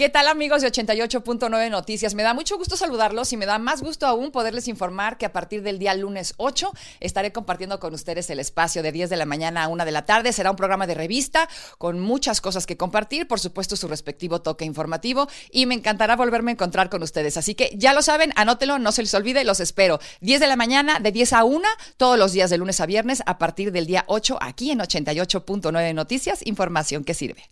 ¿Qué tal amigos de 88.9 Noticias? Me da mucho gusto saludarlos y me da más gusto aún poderles informar que a partir del día lunes 8 estaré compartiendo con ustedes el espacio de 10 de la mañana a 1 de la tarde. Será un programa de revista con muchas cosas que compartir, por supuesto su respectivo toque informativo y me encantará volverme a encontrar con ustedes. Así que ya lo saben, anótelo, no se les olvide, los espero. 10 de la mañana de 10 a 1 todos los días de lunes a viernes a partir del día 8 aquí en 88.9 Noticias, información que sirve.